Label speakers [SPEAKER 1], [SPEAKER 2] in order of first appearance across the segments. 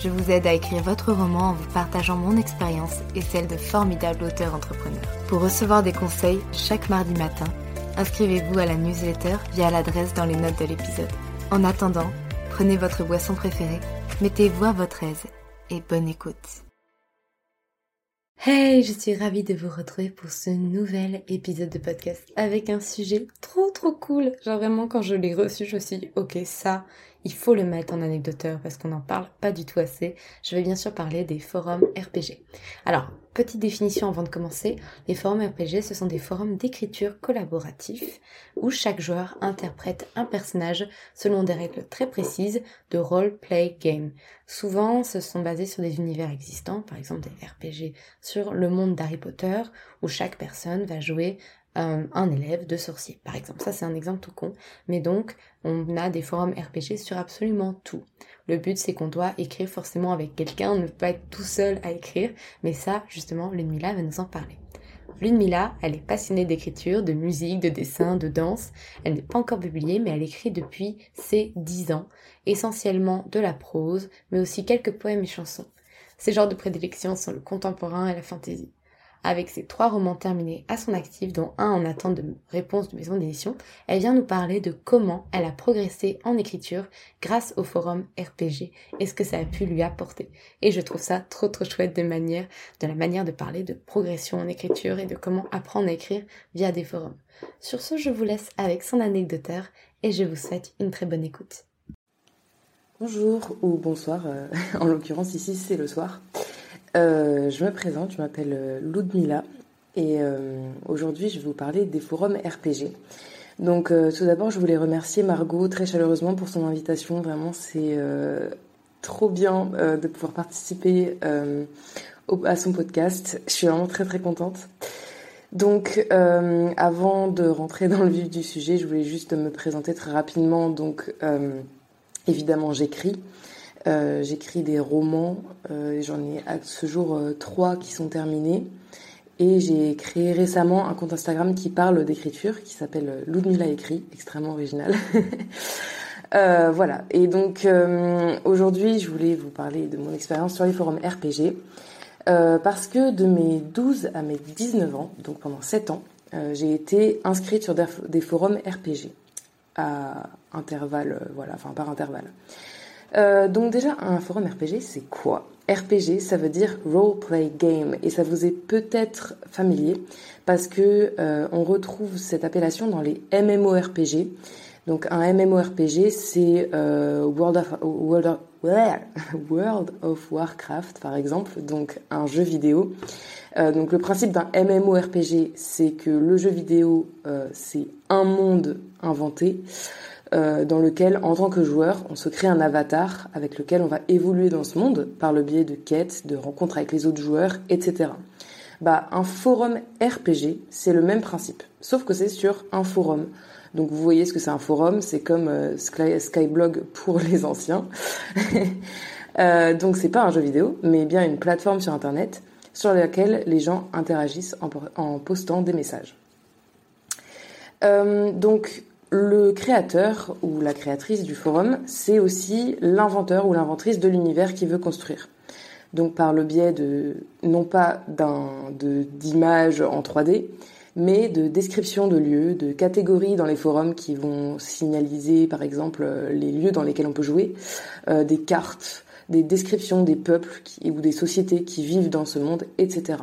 [SPEAKER 1] je vous aide à écrire votre roman en vous partageant mon expérience et celle de formidables auteurs entrepreneurs. Pour recevoir des conseils chaque mardi matin, inscrivez-vous à la newsletter via l'adresse dans les notes de l'épisode. En attendant, prenez votre boisson préférée, mettez-vous à votre aise et bonne écoute. Hey, je suis ravie de vous retrouver pour ce nouvel épisode de podcast avec un sujet trop trop cool. Genre vraiment quand je l'ai reçu, je me suis dit ok ça, il faut le mettre en anecdoteur parce qu'on n'en parle pas du tout assez. Je vais bien sûr parler des forums RPG. Alors, petite définition avant de commencer, les forums RPG ce sont des forums d'écriture collaboratifs où chaque joueur interprète un personnage selon des règles très précises de role-play game. Souvent, ce sont basés sur des univers existants, par exemple des RPG sur le monde d'Harry Potter où chaque personne va jouer euh, un élève de sorcier, par exemple. Ça, c'est un exemple tout con. Mais donc, on a des forums RPG sur absolument tout. Le but, c'est qu'on doit écrire forcément avec quelqu'un, ne pas être tout seul à écrire. Mais ça, justement, Ludmilla va nous en parler. Ludmilla, elle est passionnée d'écriture, de musique, de dessin, de danse. Elle n'est pas encore publiée, mais elle écrit depuis ses 10 ans, essentiellement de la prose, mais aussi quelques poèmes et chansons. Ses genres de prédilection sont le contemporain et la fantaisie. Avec ses trois romans terminés à son actif, dont un en attente de réponse de maison d'édition, elle vient nous parler de comment elle a progressé en écriture grâce au forum RPG et ce que ça a pu lui apporter. Et je trouve ça trop trop chouette de manière, de la manière de parler de progression en écriture et de comment apprendre à écrire via des forums. Sur ce, je vous laisse avec son anecdoteur et je vous souhaite une très bonne écoute.
[SPEAKER 2] Bonjour ou bonsoir, euh, en l'occurrence ici c'est le soir. Euh, je me présente, je m'appelle euh, Ludmila et euh, aujourd'hui je vais vous parler des forums RPG. Donc tout d'abord je voulais remercier Margot très chaleureusement pour son invitation. Vraiment c'est trop bien de pouvoir participer à son podcast. Je suis vraiment très très contente. Donc, avant de rentrer dans le vif du sujet, je voulais juste me présenter très rapidement. Donc, évidemment, j'écris. Euh, j'écris des romans, euh, j'en ai à ce jour euh, trois qui sont terminés. Et j'ai créé récemment un compte Instagram qui parle d'écriture, qui s'appelle Ludmila écrit, extrêmement original. voilà. Et donc aujourd'hui, je voulais vous parler de mon expérience sur les forums RPG. parce que de mes 12 à mes 19 ans, donc pendant 7 ans, j'ai été inscrite sur des forums RPG à intervalles, voilà, enfin par intervalle. Euh, donc déjà, un forum RPG, c'est quoi? RPG, ça veut dire Role Play Game, et ça vous est peut-être familier parce que euh, on retrouve cette appellation dans les MMORPG. Donc un MMORPG, c'est euh, World, of, Warcraft, par exemple, donc un jeu vidéo. Euh, donc le principe d'un MMORPG, c'est que le jeu vidéo, c'est un monde inventé. Euh, dans lequel, en tant que joueur, on se crée un avatar avec lequel on va évoluer dans ce monde par le biais de quêtes, de rencontres avec les autres joueurs, etc. Bah, un forum RPG, c'est le même principe, sauf que c'est sur un forum. Donc vous voyez ce que c'est un forum, c'est comme euh, Skyblog pour les anciens. euh, donc c'est pas un jeu vidéo, mais bien une plateforme sur Internet sur laquelle les gens interagissent en postant des messages. donc le créateur ou la créatrice du forum, c'est aussi l'inventeur ou l'inventrice de l'univers qui veut construire. Donc par le biais de non pas d'images en 3D, mais de descriptions de lieux, de catégories dans les forums qui vont signaliser par exemple les lieux dans lesquels on peut jouer, euh, des cartes, des descriptions des peuples ou des sociétés qui vivent dans ce monde, etc.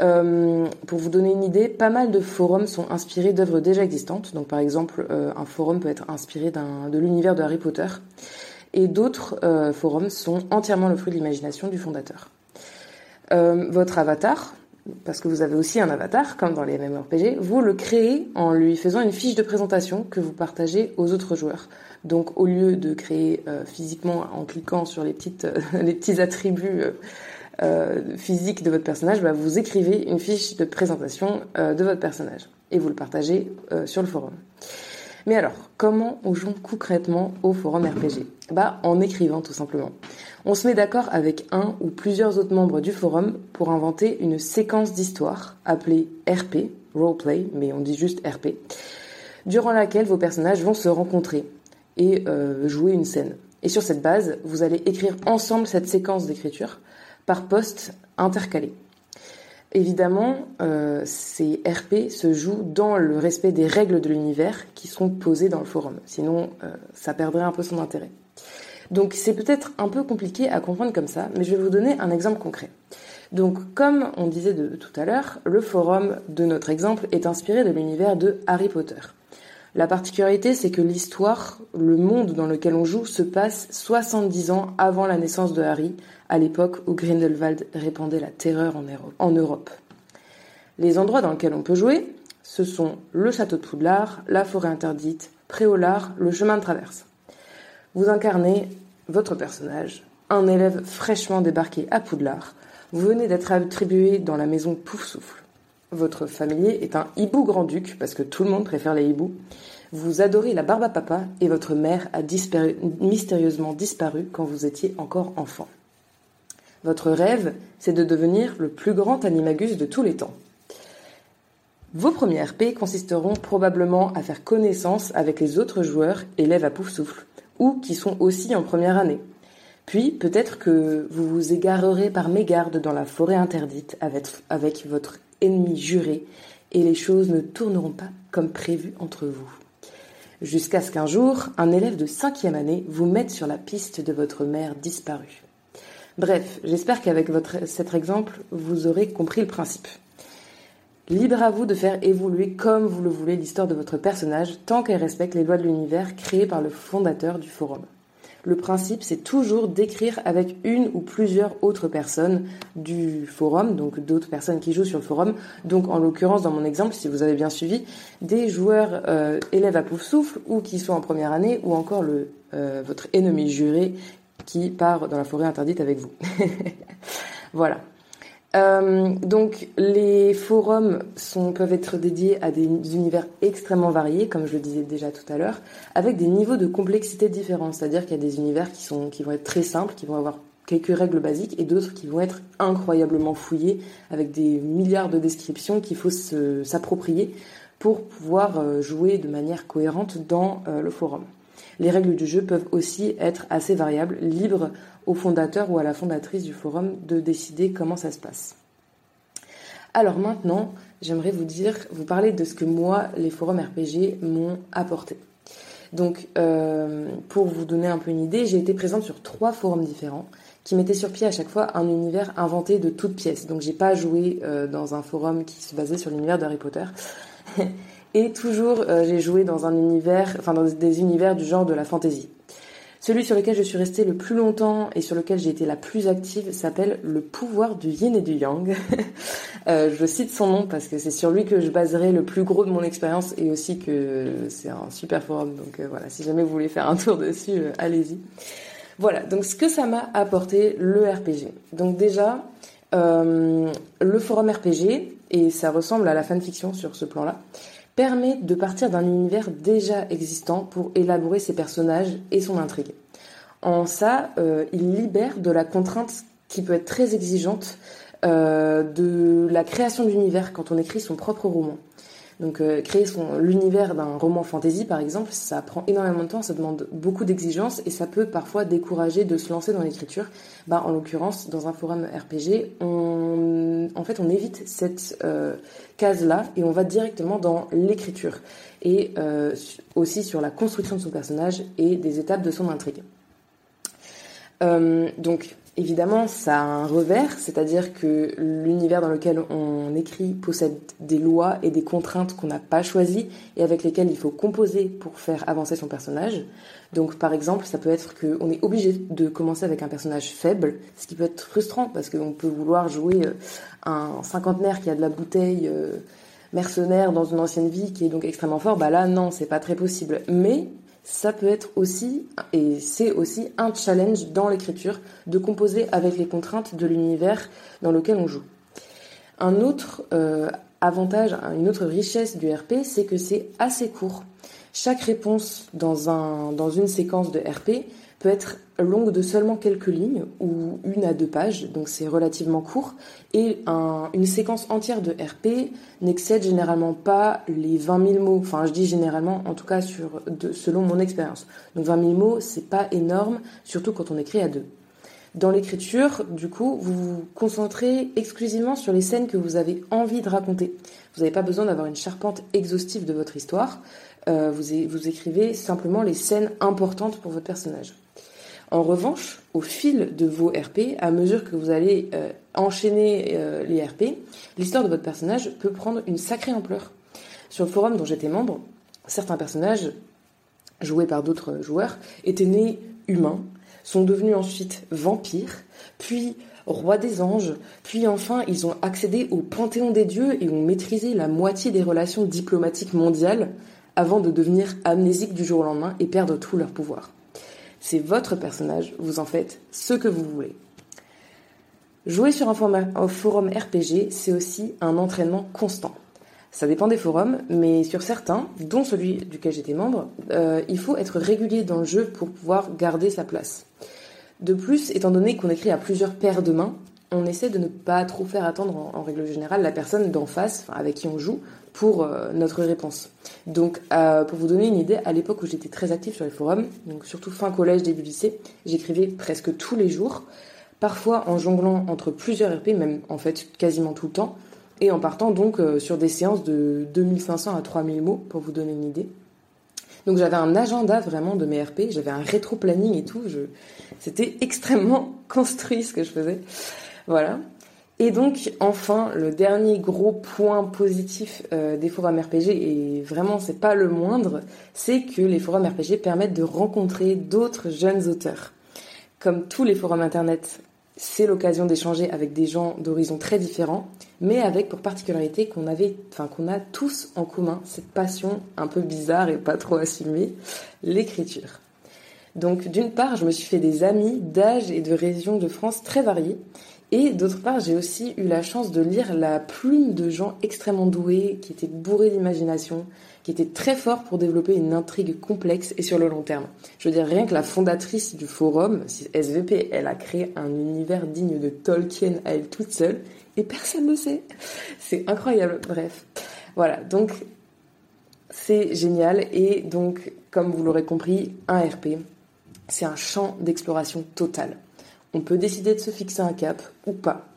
[SPEAKER 2] Euh, pour vous donner une idée, pas mal de forums sont inspirés d'œuvres déjà existantes. Donc par exemple, euh, un forum peut être inspiré de l'univers de Harry Potter. Et d'autres euh, forums sont entièrement le fruit de l'imagination du fondateur. votre avatar, parce que vous avez aussi un avatar, comme dans les MMORPG, vous le créez en lui faisant une fiche de présentation que vous partagez aux autres joueurs. Donc au lieu de créer physiquement en cliquant sur les, petites, les petits attributs euh, physique de votre personnage, bah, vous écrivez une fiche de présentation euh, de votre personnage et vous le partagez euh, sur le forum. Mais alors, comment on joue concrètement au forum RPG Bah, en écrivant tout simplement. On se met d'accord avec un ou plusieurs autres membres du forum pour inventer une séquence d'histoire appelée RP, roleplay, mais on dit juste RP, durant laquelle vos personnages vont se rencontrer et jouer une scène. Et sur cette base, vous allez écrire ensemble cette séquence d'écriture par poste intercalé. Évidemment, euh, ces RP se jouent dans le respect des règles de l'univers qui sont posées dans le forum. Sinon, euh, ça perdrait un peu son intérêt. Donc c'est peut-être un peu compliqué à comprendre comme ça, mais je vais vous donner un exemple concret. Donc comme on disait de, tout à l'heure, le forum de notre exemple est inspiré de l'univers de Harry Potter. La particularité, c'est que l'histoire, le monde dans lequel on joue, se passe 70 ans avant la naissance de Harry, à l'époque où Grindelwald répandait la terreur en Europe. Les endroits dans lesquels on peut jouer, ce sont le château de Poudlard, la forêt interdite, Préolard, le chemin de traverse. Vous incarnez votre personnage, un élève fraîchement débarqué à Poudlard. Vous venez d'être attribué dans la maison Pouf Souffle. Votre familier est un hibou grand-duc, parce que tout le monde préfère les hiboux. Vous adorez la barbe à papa et votre mère a mystérieusement disparu quand vous étiez encore enfant. Votre rêve, c'est de devenir le plus grand animagus de tous les temps. Vos premiers RP consisteront probablement à faire connaissance avec les autres joueurs élèves à pouf souffle, ou qui sont aussi en première année. Puis peut-être que vous vous égarerez par mégarde dans la forêt interdite avec, avec votre ennemi juré, et les choses ne tourneront pas comme prévu entre vous. Jusqu'à ce qu'un jour, un élève de cinquième année vous mette sur la piste de votre mère disparue. Bref, j'espère qu'avec cet exemple, vous aurez compris le principe. Libre à vous de faire évoluer comme vous le voulez l'histoire de votre personnage tant qu'elle respecte les lois de l'univers créées par le fondateur du forum. Le principe, c'est toujours d'écrire avec une ou plusieurs autres personnes du forum, donc d'autres personnes qui jouent sur le forum. Donc, en l'occurrence, dans mon exemple, si vous avez bien suivi, des joueurs euh, élèves à pouf souffle ou qui sont en première année ou encore le, euh, votre ennemi juré qui part dans la forêt interdite avec vous. voilà. Euh, donc les forums peuvent être dédiés à des univers extrêmement variés, comme je le disais déjà tout à l'heure, avec des niveaux de complexité différents. C'est-à-dire qu'il y a des univers qui vont être très simples, qui vont avoir quelques règles basiques, et d'autres qui vont être incroyablement fouillés, avec des milliards de descriptions qu'il faut s'approprier pour pouvoir euh, jouer de manière cohérente dans euh, le forum. Les règles du jeu peuvent aussi être assez variables, libres au fondateur ou à la fondatrice du forum de décider comment ça se passe. Alors maintenant, j'aimerais vous dire, vous parler de ce que moi, les forums RPG m'ont apporté. Donc, euh, pour vous donner un peu une idée, j'ai été présente sur trois forums différents qui mettaient sur pied à chaque fois un univers inventé de toutes pièces. Donc, j'ai pas joué euh, dans un forum qui se basait sur l'univers d'Harry Potter. Et toujours, euh, j'ai joué dans un univers, enfin dans des univers du genre de la fantasy. Celui sur lequel je suis restée le plus longtemps et sur lequel j'ai été la plus active s'appelle Le pouvoir du yin et du yang. euh, je cite son nom parce que c'est sur lui que je baserai le plus gros de mon expérience et aussi que c'est un super forum. Donc euh, voilà, si jamais vous voulez faire un tour dessus, allez-y. Voilà, donc ce que ça m'a apporté le RPG. Donc déjà, le forum RPG, et ça ressemble à la fanfiction sur ce plan-là, permet de partir d'un univers déjà existant pour élaborer ses personnages et son intrigue. En ça, euh, il libère de la contrainte qui peut être très exigeante euh, de la création d'univers quand on écrit son propre roman. Donc euh, créer son l'univers d'un roman fantasy par exemple, ça prend énormément de temps, ça demande beaucoup d'exigences et ça peut parfois décourager de se lancer dans l'écriture. Bah, en l'occurrence, dans un forum RPG, on, en fait, on évite cette euh, case-là et on va directement dans l'écriture et euh, aussi sur la construction de son personnage et des étapes de son intrigue. donc Évidemment, ça a un revers, c'est-à-dire que l'univers dans lequel on écrit possède des lois et des contraintes qu'on n'a pas choisies et avec lesquelles il faut composer pour faire avancer son personnage. Donc, par exemple, ça peut être qu'on est obligé de commencer avec un personnage faible, ce qui peut être frustrant parce qu'on peut vouloir jouer euh, un cinquantenaire qui a de la bouteille euh, mercenaire dans une ancienne vie qui est donc extrêmement fort. Bah là, non, c'est pas très possible. Mais ça peut être aussi, et c'est aussi un challenge dans l'écriture, de composer avec les contraintes de l'univers dans lequel on joue. Un autre euh, avantage, une autre richesse du RP, c'est que c'est assez court. Chaque réponse dans, un, dans une séquence de RP peut être longue de seulement quelques lignes ou une à deux pages, donc c'est relativement court. Et une séquence entière de RP n'excède généralement pas les 20 000 mots. Enfin, je dis généralement, en tout cas selon mon expérience. Donc 20 000 mots, c'est pas énorme, surtout quand on écrit à deux. Dans l'écriture, du coup, vous vous concentrez exclusivement sur les scènes que vous avez envie de raconter. Vous n'avez pas besoin d'avoir une charpente exhaustive de votre histoire. Euh, vous, écrivez simplement les scènes importantes pour votre personnage. En revanche, au fil de vos RP, à mesure que vous allez euh, enchaîner euh, les RP, l'histoire de votre personnage peut prendre une sacrée ampleur. Sur le forum dont j'étais membre, certains personnages, joués par d'autres joueurs, étaient nés humains, sont devenus ensuite vampires, puis rois des anges, puis enfin ils ont accédé au panthéon des dieux et ont maîtrisé la moitié des relations diplomatiques mondiales avant de devenir amnésiques du jour au lendemain et perdre tout leur pouvoir. C'est votre personnage, vous en faites ce que vous voulez. Jouer sur un forum RPG, c'est aussi un entraînement constant. Ça dépend des forums, mais sur certains, dont celui duquel j'étais membre, euh, il faut être régulier dans le jeu pour pouvoir garder sa place. De plus, étant donné qu'on écrit à plusieurs paires de mains, on essaie de ne pas trop faire attendre en, règle générale la personne d'en face, avec qui on joue, pour euh, notre réponse. Donc, euh, pour vous donner une idée, à l'époque où j'étais très active sur les forums, donc surtout fin collège, début lycée, j'écrivais presque tous les jours, parfois en jonglant entre plusieurs RP, même en fait quasiment tout le temps, et en partant donc euh, sur des séances de 2500 à 3000 mots, pour vous donner une idée. Donc j'avais un agenda vraiment de mes RP, j'avais un rétro-planning et tout, c'était extrêmement construit ce que je faisais. Voilà. Et donc, enfin, le dernier gros point positif euh, des forums RPG, et vraiment c'est pas le moindre, c'est que les forums RPG permettent de rencontrer d'autres jeunes auteurs. Comme tous les forums internet, c'est l'occasion d'échanger avec des gens d'horizons très différents, mais avec pour particularité qu'on avait, enfin qu'on a tous en commun cette passion un peu bizarre et pas trop assumée, l'écriture. Donc d'une part, je me suis fait des amis d'âge et de régions de France très variés, et d'autre part, j'ai aussi eu la chance de lire la plume de gens extrêmement doués, qui étaient bourrés d'imagination, qui étaient très forts pour développer une intrigue complexe et sur le long terme. Je veux dire, rien que la fondatrice du forum, SVP, elle a créé un univers digne de Tolkien à elle toute seule, et personne ne sait. C'est incroyable. Bref. Voilà, donc c'est génial, et donc, comme vous l'aurez compris, un RP, c'est un champ d'exploration total. On peut décider de se fixer un cap ou pas.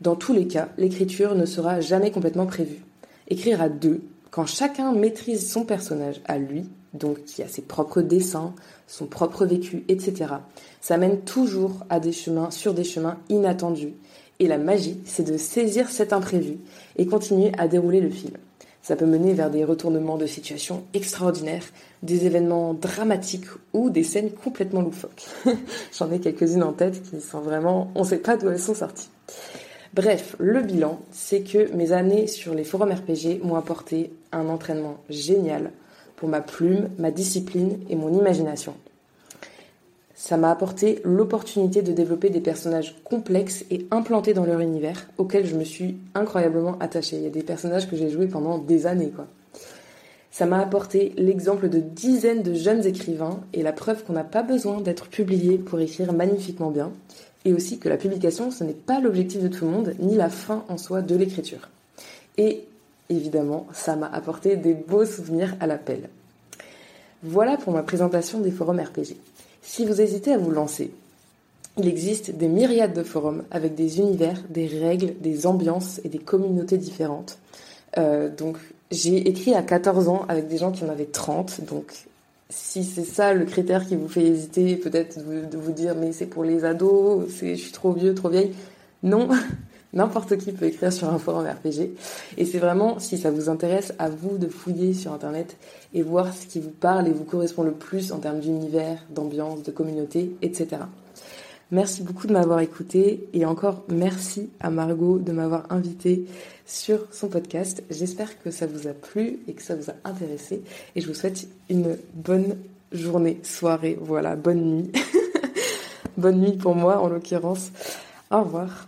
[SPEAKER 2] Dans tous les cas, l'écriture ne sera jamais complètement prévue. Écrire à deux, quand chacun maîtrise son personnage à lui, donc qui a ses propres dessins, son propre vécu, etc., ça mène toujours à des chemins, sur des chemins inattendus. Et la magie, c'est de saisir cet imprévu et continuer à dérouler le fil. Ça peut mener vers des retournements de situation extraordinaires, des événements dramatiques ou des scènes complètement loufoques. J'en ai quelques-unes en tête qui sont vraiment, on ne sait pas d'où elles sont sorties. Bref, le bilan, c'est que mes années sur les forums RPG m'ont apporté un entraînement génial pour ma plume, ma discipline et mon imagination ça m'a apporté l'opportunité de développer des personnages complexes et implantés dans leur univers, auxquels je me suis incroyablement attachée. Il y a des personnages que j'ai joués pendant des années, quoi. Ça m'a apporté l'exemple de dizaines de jeunes écrivains et la preuve qu'on n'a pas besoin d'être publié pour écrire magnifiquement bien, et aussi que la publication, ce n'est pas l'objectif de tout le monde, ni la fin en soi de l'écriture. Et évidemment, ça m'a apporté des beaux souvenirs à l'appel. Voilà pour ma présentation des forums RPG. Si vous hésitez à vous lancer, il existe des myriades de forums avec des univers, des règles, des ambiances et des communautés différentes. Euh, donc j'ai écrit à 14 ans avec des gens qui en avaient 30, donc si c'est ça le critère qui vous fait hésiter, peut-être de vous dire mais c'est pour les ados, je suis trop vieux, trop vieille. Non, N'importe qui peut écrire sur un forum RPG. Et c'est vraiment, si ça vous intéresse, à vous de fouiller sur Internet et voir ce qui vous parle et vous correspond le plus en termes d'univers, d'ambiance, de communauté, etc. Merci beaucoup de m'avoir écouté et encore merci à Margot de m'avoir invité sur son podcast. J'espère que ça vous a plu et que ça vous a intéressé et je vous souhaite une bonne journée, soirée, voilà, bonne nuit. bonne nuit pour moi en l'occurrence. Au revoir.